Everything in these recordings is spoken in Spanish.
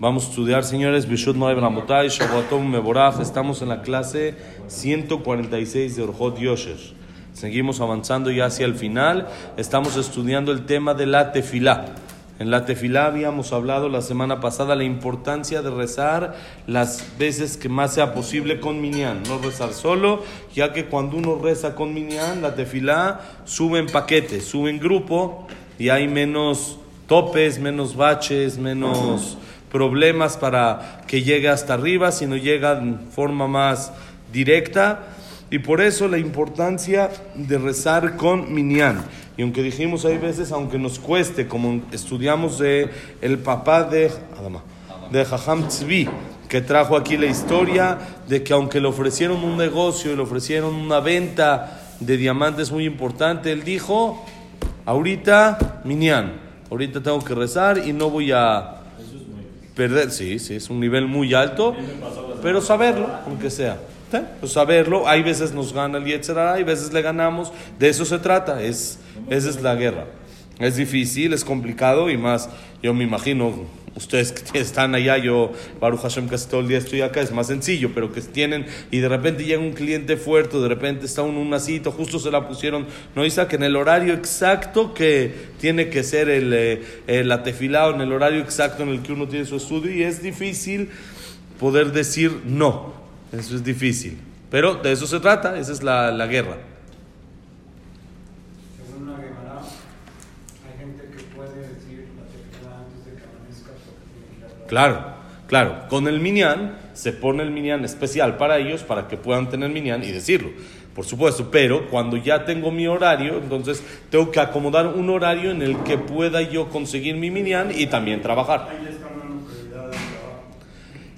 Vamos a estudiar, señores, Bishut Moed Ramotay, Shavuatom Meborach. Estamos en la clase 146 de Orjot Yosher. Seguimos avanzando ya hacia el final. Estamos estudiando el tema de la tefilá. En la tefilá habíamos hablado la semana pasada la importancia de rezar las veces que más sea posible con minyan, no rezar solo, ya que cuando uno reza con minyan, la tefilá sube en paquete, sube en grupo y hay menos topes, menos baches, menos problemas para que llegue hasta arriba, sino llega en forma más directa. Y por eso la importancia de rezar con minyan. Y aunque dijimos hay veces, aunque nos cueste, como estudiamos de el papá de, de Jajam Tzvi, que trajo aquí la historia de que aunque le ofrecieron un negocio y le ofrecieron una venta de diamantes muy importante, él dijo, ahorita minyan, ahorita tengo que rezar y no voy a perder, sí, sí, es un nivel muy alto, pero saberlo, aunque sea. Pues saberlo, hay veces nos gana el Yetzirah, hay veces le ganamos, de eso se trata, es, esa es la guerra. Es difícil, es complicado y más, yo me imagino, ustedes que están allá, yo, Baruch Hashem, casi todo el día estoy acá, es más sencillo, pero que tienen, y de repente llega un cliente fuerte, de repente está un, un asito, justo se la pusieron, no que en el horario exacto que tiene que ser el, eh, el atefilado, en el horario exacto en el que uno tiene su estudio, y es difícil poder decir no, eso es difícil. Pero de eso se trata, esa es la, la guerra. Según una Gemara, hay gente que puede decir la tefilá antes de que amanezca porque tiene que ir a trabajar. Claro, claro. Con el minyan se pone el minyan especial para ellos, para que puedan tener minyan y decirlo. Por supuesto, pero cuando ya tengo mi horario, entonces tengo que acomodar un horario en el que pueda yo conseguir mi minyan y también trabajar.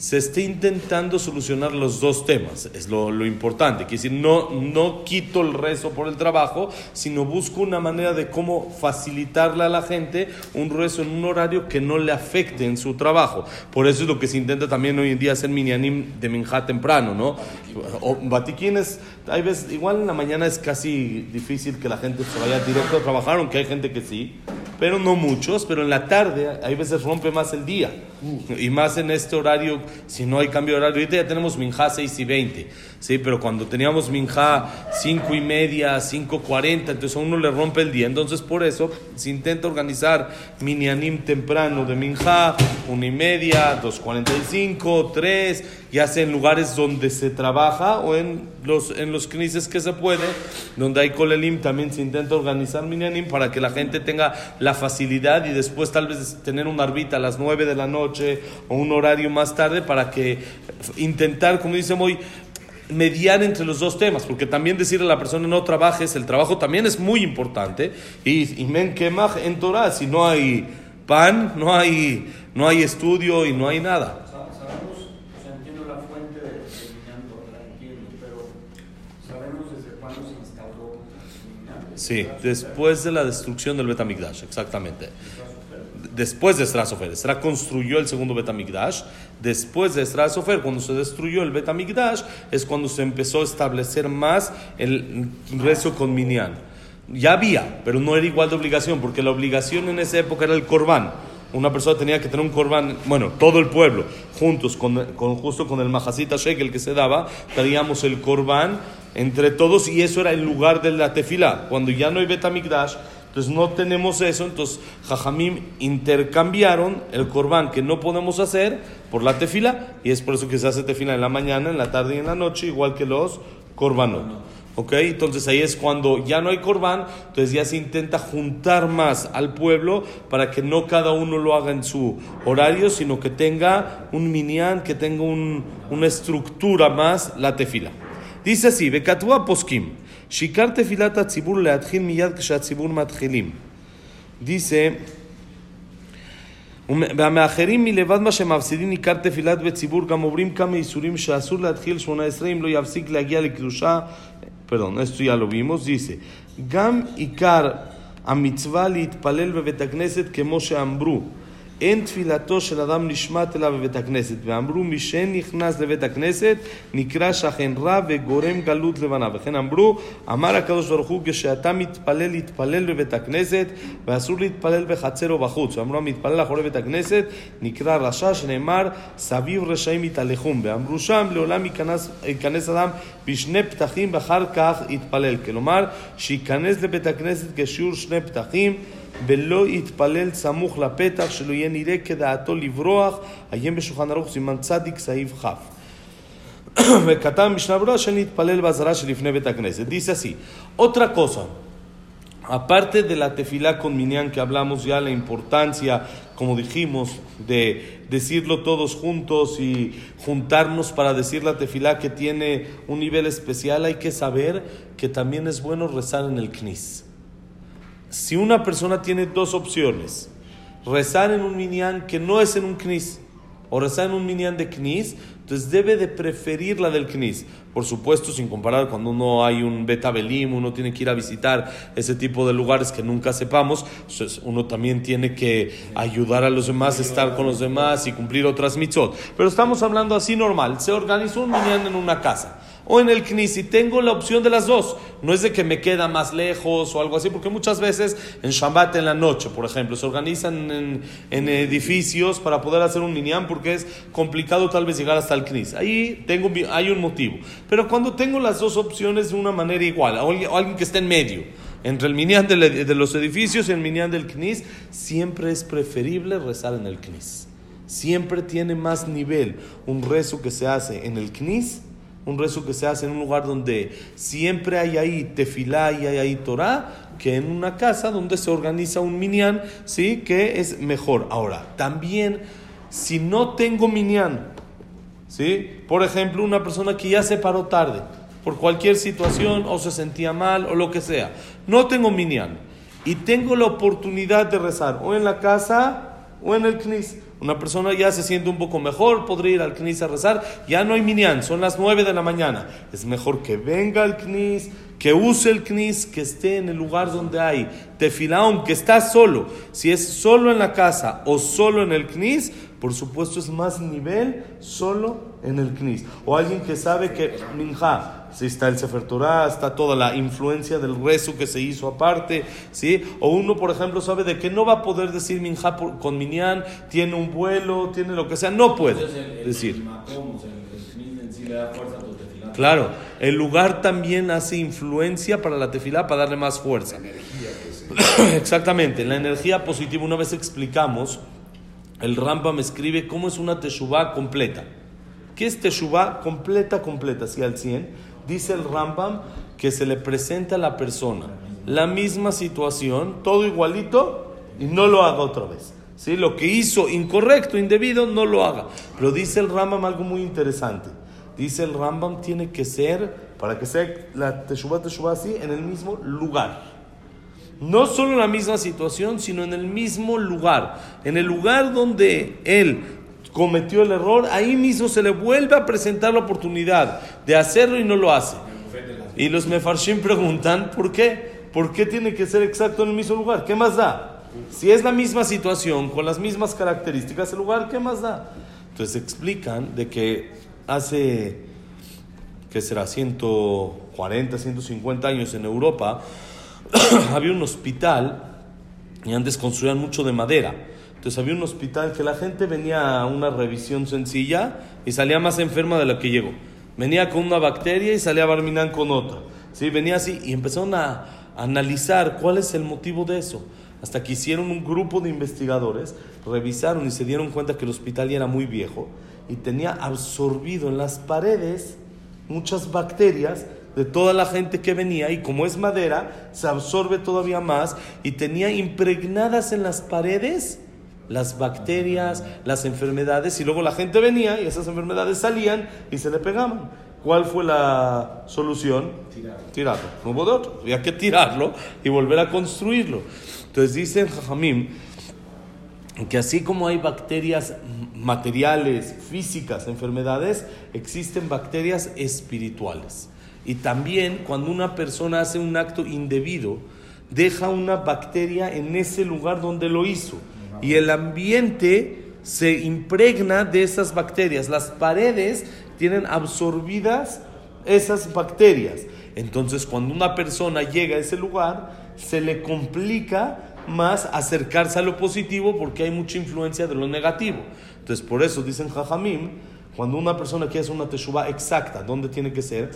Se está intentando solucionar los dos temas, es lo, lo importante, que decir, no, no quito el rezo por el trabajo, sino busco una manera de cómo facilitarle a la gente un rezo en un horario que no le afecte en su trabajo. Por eso es lo que se intenta también hoy en día hacer minyanim de minjá temprano, ¿no? O batiquines, hay veces, igual en la mañana es casi difícil que la gente se vaya directo a trabajar, aunque hay gente que sí, pero no muchos, pero en la tarde hay veces rompe más el día. Y más en este horario, si no hay cambio de horario. Ahorita ya tenemos Minjá 6 y 20, ¿sí? Pero cuando teníamos Minjá 5 y media, 5.40, entonces a uno le rompe el día. Entonces por eso se intenta organizar Minyanim temprano de Minjá, 1 y media, 2.45, 3, ya sea en lugares donde se trabaja o en los, en los knises que se puede, donde hay Kolelim también se intenta organizar Minyanim para que la gente tenga la facilidad y después tal vez tener una arbita a las 9 de la noche o un horario más tarde para que intentar, como dice hoy, mediar entre los dos temas, porque también decirle a la persona no trabajes, el trabajo también es muy importante. Y, y men kemach en Torah, si no hay pan, no hay, no hay estudio y no hay nada. Sa- Sabemos, o sea, de entiendo, pero sabemos desde cuándo se instauró el Sí, después de la destrucción del Betamigdash, exactamente. Después de Esra Sofer. Esra construyó el segundo Betamigdash. Después de Esra Sofer, cuando se destruyó el Betamigdash, es cuando se empezó a establecer más el rezo con Minyan. Ya había, pero no era igual de obligación, porque la obligación en esa época era el Corbán. Una persona tenía que tener un Corbán, bueno, todo el pueblo, juntos, con, con- justo con el Majasita Shekel que se daba, traíamos el Corbán entre todos y eso era el lugar de la tefila. Cuando ya no hay Betamigdash, entonces no tenemos eso, entonces Jajamim intercambiaron el corbán que no podemos hacer por la tefila y es por eso que se hace tefila en la mañana, en la tarde y en la noche, igual que los corbanot. ¿Ok? Entonces ahí es cuando ya no hay corbán, entonces ya se intenta juntar más al pueblo para que no cada uno lo haga en su horario, sino que tenga un minyan, que tenga un- una estructura más la tefila. Dice así, Bekatúa poskim, shikar tefilat הציבור להתחיל מיד כשהציבור מתחילים. dice, והמאחרים מלבד מה שמפסידים ניכר תפילת בציבור גם עוברים כמה איסורים שאסור להתחיל שמונה עשרה אם לא יפסיק להגיע לקדושה, perdón, esto ya lo vimos, dice, Gam Ikar a mitzvah litpalel bebetakneset que Moshe Ambru. אין תפילתו של אדם נשמעת אליו בבית הכנסת. ואמרו, מי שנכנס לבית הכנסת נקרא שכן רע וגורם גלות לבנה. וכן אמרו, אמר הקדוש ברוך הוא, כשאתה מתפלל, להתפלל בבית הכנסת, ואסור להתפלל בחצר או בחוץ. ואמרו, המתפלל אחורי בית הכנסת נקרא רשע, שנאמר, סביב רשעים יתהלכום. ואמרו שם, לעולם ייכנס, ייכנס אדם בשני פתחים ואחר כך יתפלל. כלומר, שייכנס לבית הכנסת כשיעור שני פתחים. ולא יתפלל סמוך לפתח, שלא יהיה נראה כדעתו לברוח, עיין בשולחן ערוך סימן צדיק סעיף כ'. וכתב משנה ברורה שנתפלל באזהרה שלפני בית הכנסת. Dice así, otra cosa, aparte de la tefilá con minyan que hablamos ya, la importancia, como dijimos, de decirlo todos juntos y juntarnos para decir la tefilá que tiene un nivel especial, hay que saber que también es bueno rezar en el knis. Si una persona tiene dos opciones, rezar en un minyan que no es en un knis, o rezar en un minyan de knis, entonces debe de preferir la del knis. Por supuesto, sin comparar cuando uno hay un betabelim, uno tiene que ir a visitar ese tipo de lugares que nunca sepamos, entonces uno también tiene que ayudar a los demás, estar con los demás y cumplir otras mitzvot. Pero estamos hablando así normal, se organizó un minyan en una casa o en el CNIS y tengo la opción de las dos. No es de que me queda más lejos o algo así, porque muchas veces en Shabbat en la noche, por ejemplo, se organizan en, en edificios para poder hacer un minyan porque es complicado tal vez llegar hasta el CNIS. Ahí tengo, hay un motivo. Pero cuando tengo las dos opciones de una manera igual, o alguien, que esté en medio, entre el minyan de, los edificios y el minyan del CNIS, siempre es preferible rezar en el CNIS. Siempre tiene más nivel un rezo que se hace en el CNIS un rezo que se hace en un lugar donde siempre hay ahí tefilá y hay ahí Torah, que en una casa donde se organiza un minyan, ¿sí? Que es mejor. Ahora, también, si no tengo minyan, ¿sí? Por ejemplo, una persona que ya se paró tarde, por cualquier situación, o se sentía mal, o lo que sea, no tengo minyan, y tengo la oportunidad de rezar, o en la casa, o en el knis. Una persona ya se siente un poco mejor, podría ir al CNIS a rezar. Ya no hay minyan, son las 9 de la mañana. Es mejor que venga al CNIS, que use el CNIS, que esté en el lugar donde hay tefilá, aunque está solo. Si es solo en la casa o solo en el CNIS, por supuesto es más nivel solo en el CNIS. O alguien que sabe que minja, si está el Sefer Torah, está toda la influencia del rezo que se hizo aparte, ¿sí? O uno, por ejemplo, sabe de que no va a poder decir minja por- con minyan, tiene un vuelo, tiene lo que sea, no puede decir. sí. Claro, el lugar también hace influencia para la tefilá, para darle más fuerza. Exactamente, la energía positiva. Una vez explicamos, el Rambam escribe cómo es una teshuvá completa. ¿Qué es teshuvá completa, completa? Si al 100, dice el Rambam que se le presenta a la persona la misma situación, todo igualito, y no lo haga otra vez. ¿Sí? Lo que hizo incorrecto, indebido, no lo haga. Pero dice el Rambam algo muy interesante. Dice el Rambam tiene que ser, para que sea la teshuvá, teshuvá así, en el mismo lugar. No solo en la misma situación, sino en el mismo lugar. En el lugar donde él cometió el error, ahí mismo se le vuelve a presentar la oportunidad de hacerlo y no lo hace. Y los mefarshim preguntan, ¿por qué? ¿Por qué tiene que ser exacto en el mismo lugar? ¿Qué más da? Si es la misma situación, con las mismas características, el lugar, ¿qué más da? Entonces explican de que hace, ¿qué será? 140, 150 años en Europa, había un hospital y antes construían mucho de madera. Entonces había un hospital que la gente venía a una revisión sencilla y salía más enferma de la que llegó. Venía con una bacteria y salía Barminan con otra. ¿Sí? Venía así y empezaron a analizar cuál es el motivo de eso. Hasta que hicieron un grupo de investigadores, revisaron y se dieron cuenta que el hospital ya era muy viejo y tenía absorbido en las paredes muchas bacterias de toda la gente que venía y como es madera, se absorbe todavía más y tenía impregnadas en las paredes las bacterias, las enfermedades y luego la gente venía y esas enfermedades salían y se le pegaban. ¿Cuál fue la solución? Tirarlo. No hubo de otro. Había que tirarlo y volver a construirlo. Entonces dicen Jajamim que así como hay bacterias materiales, físicas, enfermedades, existen bacterias espirituales. Y también cuando una persona hace un acto indebido, deja una bacteria en ese lugar donde lo hizo. Y el ambiente se impregna de esas bacterias. Las paredes tienen absorbidas esas bacterias. Entonces, cuando una persona llega a ese lugar, se le complica más acercarse a lo positivo porque hay mucha influencia de lo negativo. Entonces, por eso dicen Jajamim, cuando una persona quiere hacer una teshuva exacta, ¿dónde tiene que ser?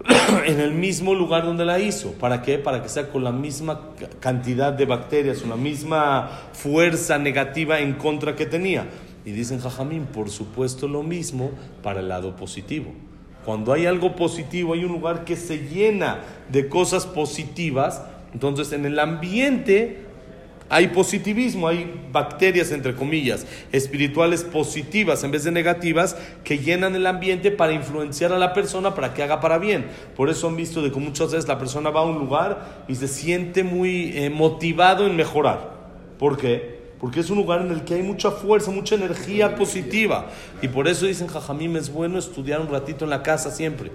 en el mismo lugar donde la hizo. ¿Para qué? Para que sea con la misma cantidad de bacterias, la misma fuerza negativa en contra que tenía. Y dicen Jajamín, por supuesto lo mismo para el lado positivo. Cuando hay algo positivo, hay un lugar que se llena de cosas positivas, entonces en el ambiente hay positivismo, hay bacterias, entre comillas, espirituales positivas en vez de negativas que llenan el ambiente para influenciar a la persona para que haga para bien. Por eso han visto de que muchas veces la persona va a un lugar y se siente muy eh, motivado en mejorar. ¿Por qué? Porque es un lugar en el que hay mucha fuerza, mucha energía positiva. Y por eso dicen, Jajamim, es bueno estudiar un ratito en la casa siempre.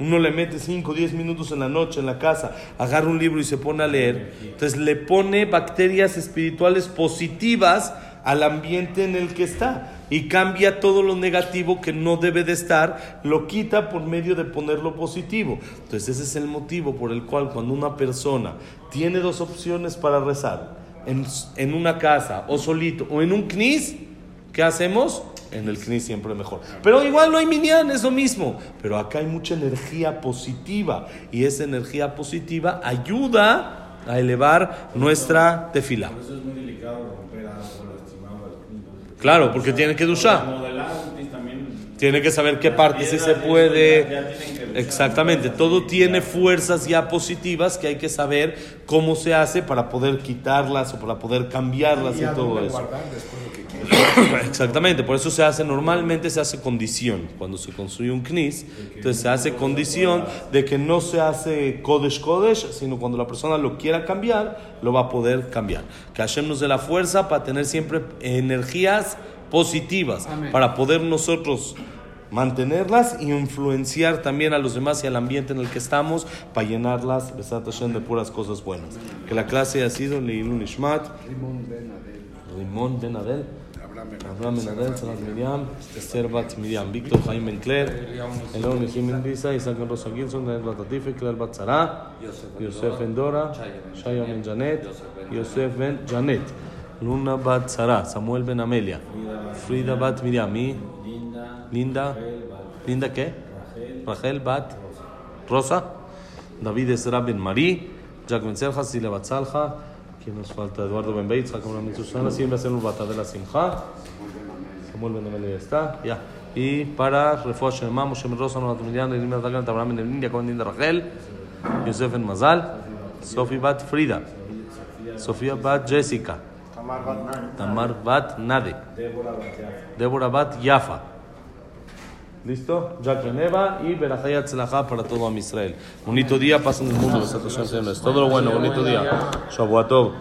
Uno le mete 5 o 10 minutos en la noche en la casa, agarra un libro y se pone a leer. Entonces le pone bacterias espirituales positivas al ambiente en el que está y cambia todo lo negativo que no debe de estar, lo quita por medio de ponerlo positivo. Entonces ese es el motivo por el cual cuando una persona tiene dos opciones para rezar, en, en una casa o solito o en un knis, ¿qué hacemos? En el CNI siempre mejor. Pero igual no hay minyan, es lo mismo. Pero acá hay mucha energía positiva y esa energía positiva ayuda a elevar nuestra tefila. Por eso es muy delicado romper algo lastimado Claro, porque tiene que duchar. Tiene que saber qué parte sí se puede. Exactamente, todo tiene fuerzas ya positivas que hay que saber cómo se hace para poder quitarlas o para poder cambiarlas y, todo eso. Exactamente, por eso se hace, normalmente se hace condición. Cuando se construye un knis, entonces se hace condición de que no se hace kodesh kodesh, sino cuando la persona lo quiera cambiar, lo va a poder cambiar. Que Hashem nos dé la fuerza para tener siempre energías positivas, Amén. para poder nosotros mantenerlas e influenciar también a los demás y al ambiente en el que estamos para llenarlas de puras cosas buenas. Que la clase ha sido Leilun Ishmat, Rimón Benadel, Abraham Benadel, Salas Miriam, Esther Bat Miriam, Víctor Jaime Encler, Elon Jiménez Lisa, Isaac Rosa Gilson, Daniel Batatife, Claire Batzara, Yosef Endora, Shaya Ben Janet, Yosef Ben Janet. Luna Bat Sara, Samuel Ben Amelia, Frida Bat Miriam, Linda, Linda qué? Rachel Bat Rosa, David Ezra Ben Marí, Jack Ben Selja, Sila Bat Salja, ¿quién nos falta? Eduardo Ben Beit, Jacob Ben Susana, siempre hacen un batad de la Simja, Samuel Ben Amelia está, ya. Y para Refuah Shema, Moshe Ben Rosa, Noah Tumilian, Elina Dagan, Abraham Ben Lindia, Cohen Linda Rachel, Yosef Ben Mazal, Sophie Bat Frida, Sofía Bat Jessica, Tamar Bat Nade, Débora Bat Yafa. ¿Listo? Jack Geneva y Berajayat Tzelacha para todo a Israel. Bonito día, pasen el mundo. Es todo lo bueno, bonito día. Shabuatov.